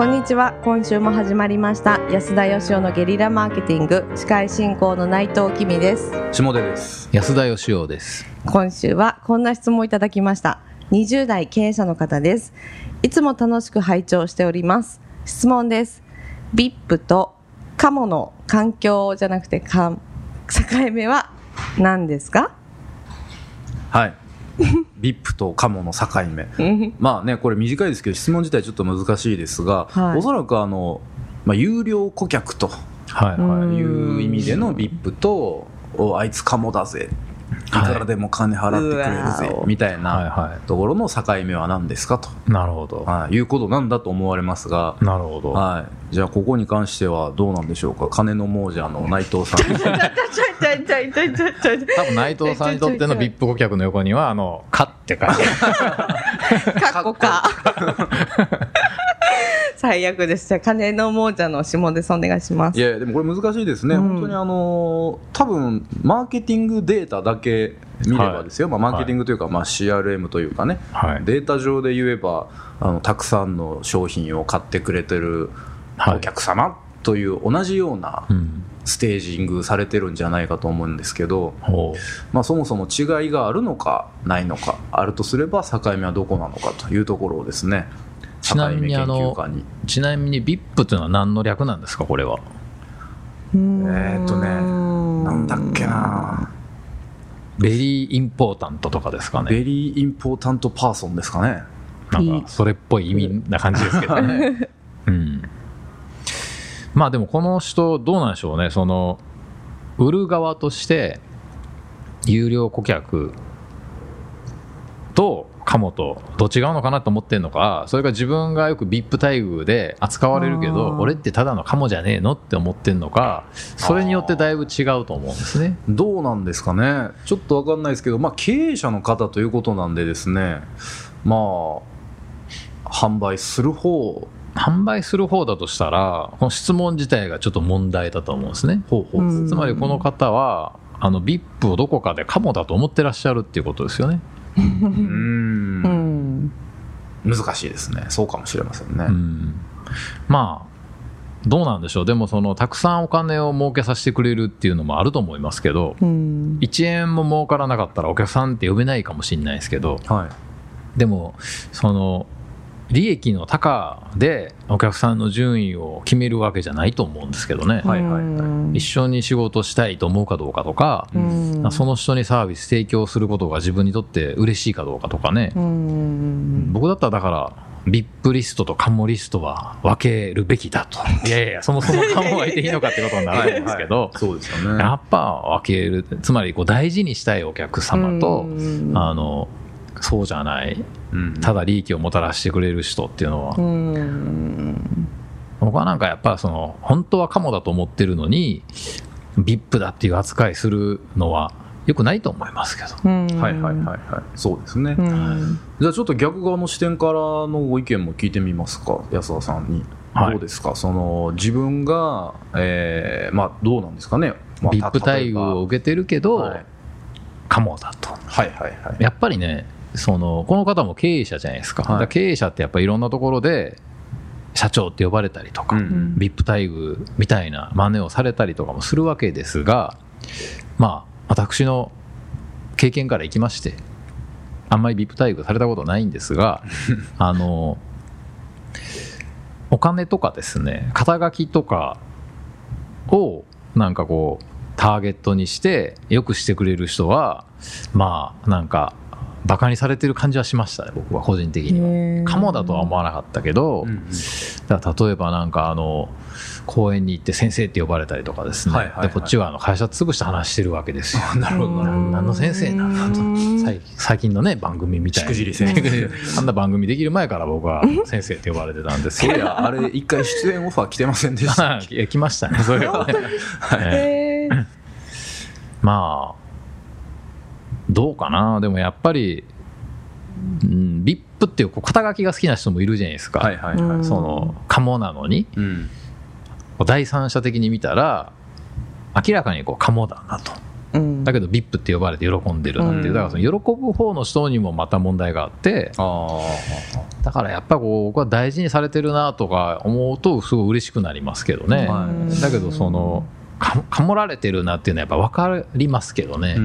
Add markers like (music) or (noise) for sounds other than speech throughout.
こんにちは。今週も始まりました。安田義雄のゲリラマーケティング。司会進行の内藤きみです。下出です。安田義雄です。今週はこんな質問をいただきました。20代経営者の方です。いつも楽しく拝聴しております。質問です。VIP とカモの環境じゃなくてか境目は何ですか？はい VIP とカモの境目。まあねこれ短いですけど質問自体ちょっと難しいですが、はい。おそらくあの、まあ、有料顧客とはいはい。いう意味での VIP とおあいつカモだぜからでも金払ってくれるぜ、みたいなところの境目は何ですかと。なるほど。はい。いうことなんだと思われますが。なるほど。はい。じゃあ、ここに関してはどうなんでしょうか？金の亡者の内藤さん。多分内藤さんにとっての VIP 顧客の横には、あの、かって書いてある。かっこか。(laughs) 最悪です。じゃあ、金の亡者の下です。お願いします。いやでもこれ難しいですね、うん。本当にあの多分マーケティングデータだけ見ればですよ、まあ、マーケティングというか、まあ、CRM というかね、はい。データ上で言えばあのたくさんの商品を買ってくれてるはい。お客様という同じようなうん。ステージングされてるんじゃないかと思うんですけど、ほまあ、そもそも違いがあるのかないのかあるとすれば境目はどこなのかというところをですねちなみにあのちなみに VIP というのは何の略なんですかこれは？えーえーっとねなんだっけな。 very important とかですかね。 very important person ですかね。なんかそれっぽい意味な感じですけどね。(laughs) うん。まあでもこの人どうなんでしょうね。その売る側として有料顧客とカモとどっちが合うのかなと思ってるのかそれが自分がよく VIP 待遇で扱われるけあどー。俺ってただのカモじゃねえのって思ってるのかそれによってだいぶ違うと思うんですね。どうなんですかね。ちょっと分かんないですけど、まあ、経営者の方ということなんでですね。まあ販売する方。販売する方だとしたらこの質問自体がちょっと問題だと思うんですね。つまりこの方はあの VIP をどこかでカモだと思ってらっしゃるっていうことですよね。うん。ん。難しいですね。そうかもしれませんね、うん。まあどうなんでしょう。でもそのたくさんお金を儲けさせてくれるっていうのもあると思いますけどうん。1円も儲からなかったらお客さんって呼べないかもしれないですけどはい。でもその利益の高でお客さんの順位を決めるわけじゃないと思うんですけどね、はいはいうん。一緒に仕事したいと思うかどうかとか、うん。その人にサービス提供することが自分にとって嬉しいかどうかとかね、うん。僕だったらだから VIP リストとカモリストは分けるべきだと。(laughs) いやいやそもそもカモがいていいのかってことになるんですけど、そうですよね。やっぱ分けるつまりこう大事にしたいお客様と、うん。あのそうじゃない。うん。ただ利益をもたらしてくれる人っていうのは、うん。僕はなんかやっぱその本当はカモだと思ってるのに VIP だっていう扱いするのはよくないと思いますけど。うん。はいはいはいはい。そうですね、うん。じゃあちょっと逆側の視点からのご意見も聞いてみますか安田さんに、はい。どうですか？その自分が、えーまあどうなんですかね、まあ VIP 待遇を受けてるけど、はい。カモだと。はいはいはい。やっぱりね、その、この方も経営者じゃないですか。はい経営者ってやっぱりいろんなところで、社長って呼ばれたりとか、うん VIP 待遇みたいな真似をされたりとかもするわけですが、まあ、私の経験からいきまして、あんまり VIP 待遇されたことないんですが、(laughs) あの、お金とかですね、肩書きとかを、なんかこう、ターゲットにして、よくしてくれる人は、まあ、なんか、バカにされてる感じはしましたね、僕は個人的には。へー。カモだとは思わなかったけど、うんうん。例えばなんかあの公園に行って先生って呼ばれたりとかですね、はいはいはい。でこっちはあの会社潰して話してるわけですよ。(laughs) なるほど何の先生なんだと。うん。最最近のね番組みたいしくじり先生。(laughs) あんな番組できる前から僕は先生って呼ばれてたんですけどいやあれ一回出演オファー来てませんでした (laughs) いや来ましたねそれはね、ええへー。まあどうかな？でもやっぱり、うん、VIP っていうこう肩書きが好きな人もいるじゃないですか、はいはいはい、うん。そのカモなのに。うん。第三者的に見たら明らかにこうカモだなと。うん。だけど VIP って呼ばれて喜んでるなんていう、うん。だからその喜ぶ方の人にもまた問題があって。あだからやっぱこう僕は大事にされてるなとか思うとすごい嬉しくなりますけどね、はい。だけどそのかかもられてるなっていうのはやっぱ分かりますけどね、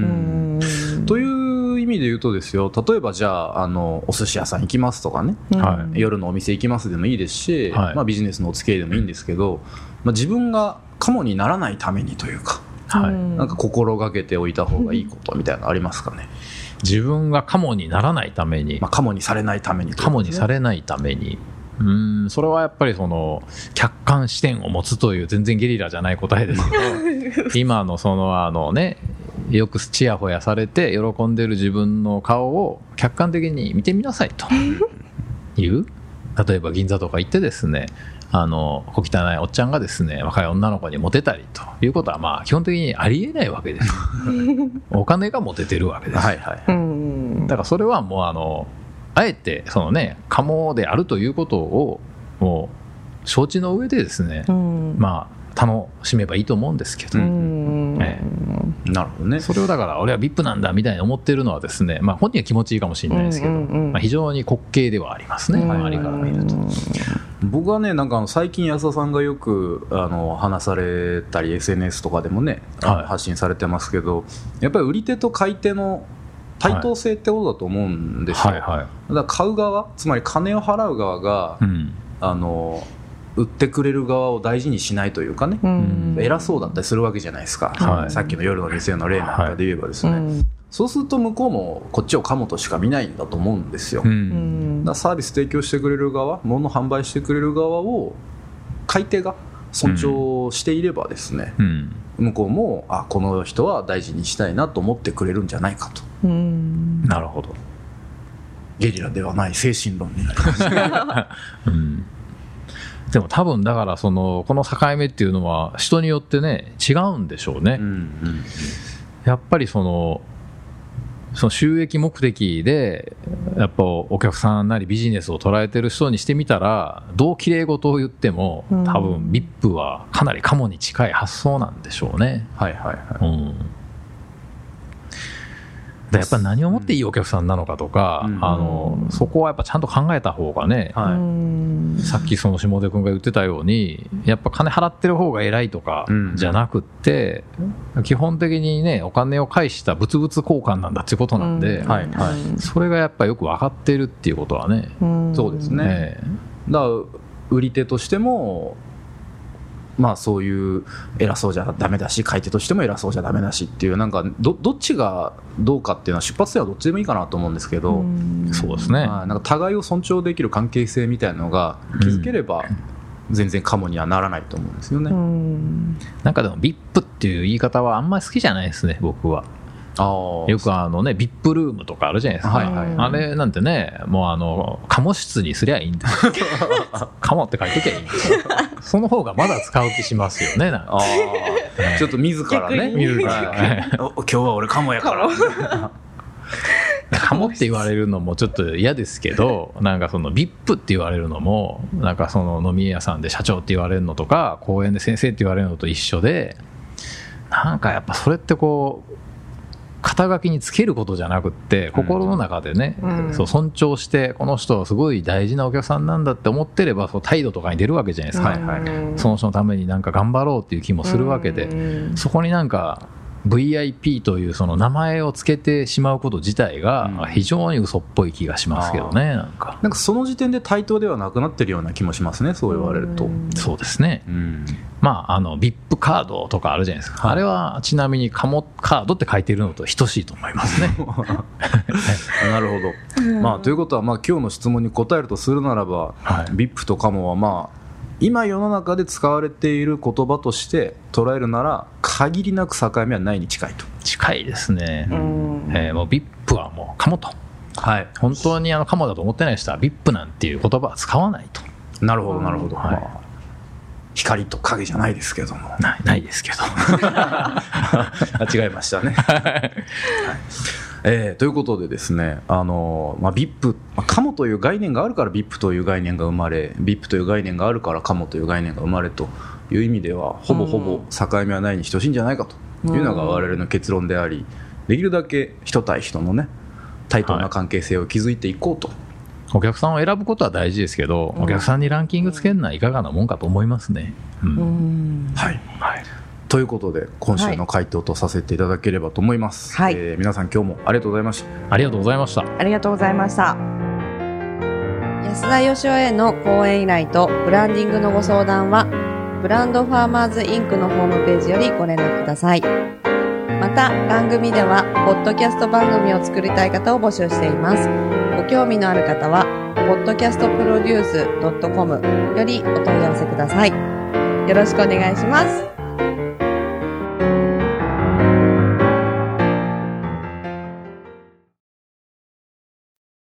味で言うとですよ例えばじゃああのお寿司屋さん行きますとかね。はい。夜のお店行きますでもいいですし、はい。まあ、ビジネスのお付き合いでもいいんですけど、まあ、自分がカモにならないためにというか、はい。うんなんか心がけておいた方がいいことみたいなのありますかね、自分がカモにならないために。まあ、カモにされないためにというかカモにされないために。うーんそれはやっぱりその客観視点を持つという全然ゲリラじゃない答えですけど (laughs) 今のそのあのねよくちやほやされて喜んでる自分の顔を客観的に見てみなさいという。例えば銀座とか行ってですねあの小汚いおっちゃんがですね若い女の子にモテたりということはまあ基本的にありえないわけです。(laughs) お金がモテてるわけです、はいはい、うんだからそれはもうあのあえてそのねカモであるということをもう承知の上でですね、うん。まあ楽しめばいいと思うんですけど、うんえなるほどね。それをだから俺は VIP なんだみたいに思ってるのはですね、まあ、本人は気持ちいいかもしれないですけど、うんうんうん。まあ、非常に滑稽ではありますね、うん周りから見ると。僕はねなんか最近安田さんがよくあの話されたり SNS とかでもね、はい。発信されてますけどやっぱり売り手と買い手の対等性ってことだと思うんですよ、はいはい。だから買う側つまり金を払う側が、うん。あの売ってくれる側を大事にしないというかね、うん。偉そうだったりするわけじゃないですか、はい。さっきの夜の店の例なんかで言えばですね、うんそうすると向こうもこっちをカモとしか見ないんだと思うんですよ、うん。らサービス提供してくれる側物販売してくれる側を買い手が尊重していればですね、うん。向こうもあこの人は大事にしたいなと思ってくれるんじゃないかと。うん。なるほど、ゲリラではない精神論になります。(laughs) うんでも多分だからそのこの境目っていうのは人によってね違うんでしょうね、うんうんやっぱりそのその収益目的でやっぱお客さんなりビジネスを捉えてる人にしてみたらどう綺麗事を言ってもうん。多分 VIP はかなりカモに近い発想なんでしょうね。はいはいはい。うん。でやっぱり何をもっていいお客さんなのかとか、うん。あのそこはやっぱちゃんと考えた方がね、はい。うん。さっきその下出君が言ってたようにやっぱ金払ってる方が偉いとかうん。じゃなくって、基本的にねお金を返した物々交換なんだっていうことなんで、うん。はいはい。それがやっぱよく分かってるっていうことはね、うん。そうですね。え。だから売り手としてもまあそういう偉そうじゃダメだし買い手としても偉そうじゃダメだしっていうなんかどどっちがどうかっていうのは出発点はどっちでもいいかなと思うんですけど、そうですね、はいなんか互いを尊重できる関係性みたいなのが築ければ全然カモにはならないと思うんですよね。うん。なんかでも VIP っていう言い方はあんまり好きじゃないですね僕は。ああよくあのね VIP ルームとかあるじゃないですか、はいはい。うんあれなんてねもうあのカモ室にすりゃいいんですよ。(laughs) カモって書いときゃいいんですよ。その方がまだ使う気しますよねなんか。ああちょっと自らね。自らはいお今日は俺カモやから。カモって言われるのもちょっと嫌ですけどなんかその VIP って言われるのもなんかその飲み屋さんで社長って言われるのとか公園で先生って言われるのと一緒でなんかやっぱそれってこう肩書きにつけることじゃなくって心の中でね、うん。そう尊重してこの人はすごい大事なお客さんなんだって思ってればそう態度とかに出るわけじゃないですか、はいはい。その人のためになんか頑張ろうっていう気もするわけで、うん。そこになんか VIP というその名前をつけてしまうこと自体うんが非常に嘘っぽい気がしますけどね、なんか。なんかその時点で対等ではなくなってるような気もしますねそう言われると。うんそうですね。うんまあ、あの、VIP カードとかあるじゃないですか。はいあれはちなみにカモカードって書いてるのと等しいと思いますね。(laughs) なるほど、まあ、ということは、まあ、今日の質問に答えるとするならば、はい VIP とカモは、まあ、今世の中で使われている言葉として捉えるなら限りなく境目はないに近いと。近いですね。うんえーもう VIP はもうカモと。はい、本当にあのカモだと思ってない人は VIP なんていう言葉は使わないと。なるほどなるほど、はいまあ、光と影じゃないですけどもないないですけど。(laughs) あ違いましたね。(laughs) はいえーということでですね、あのまあ、VIP、まあ、カモという概念があるから VIP という概念が生まれ VIP という概念があるからカモという概念が生まれという意味ではほぼほぼ境目はないに等しいんじゃないかというのが我々の結論でありできるだけ人対人のね対等な関係性を築いていこうと、お客さんを選ぶことは大事ですけど、うん。お客さんにランキングつけるのはいかがなもんかと思いますね。うん。うん。はいはい、ということで今週の回答とさせていただければと思います、はいえー皆さん今日もありがとうございましたありがとうございました。ありがとうございました。安田義雄への講演依頼とブランディングのご相談は、ブランドファーマーズインクのホームページよりご連絡ください。また、番組では、ポッドキャスト番組を作りたい方を募集しています。ご興味のある方は、podcastproduce.com よりお問い合わせください。よろしくお願いします。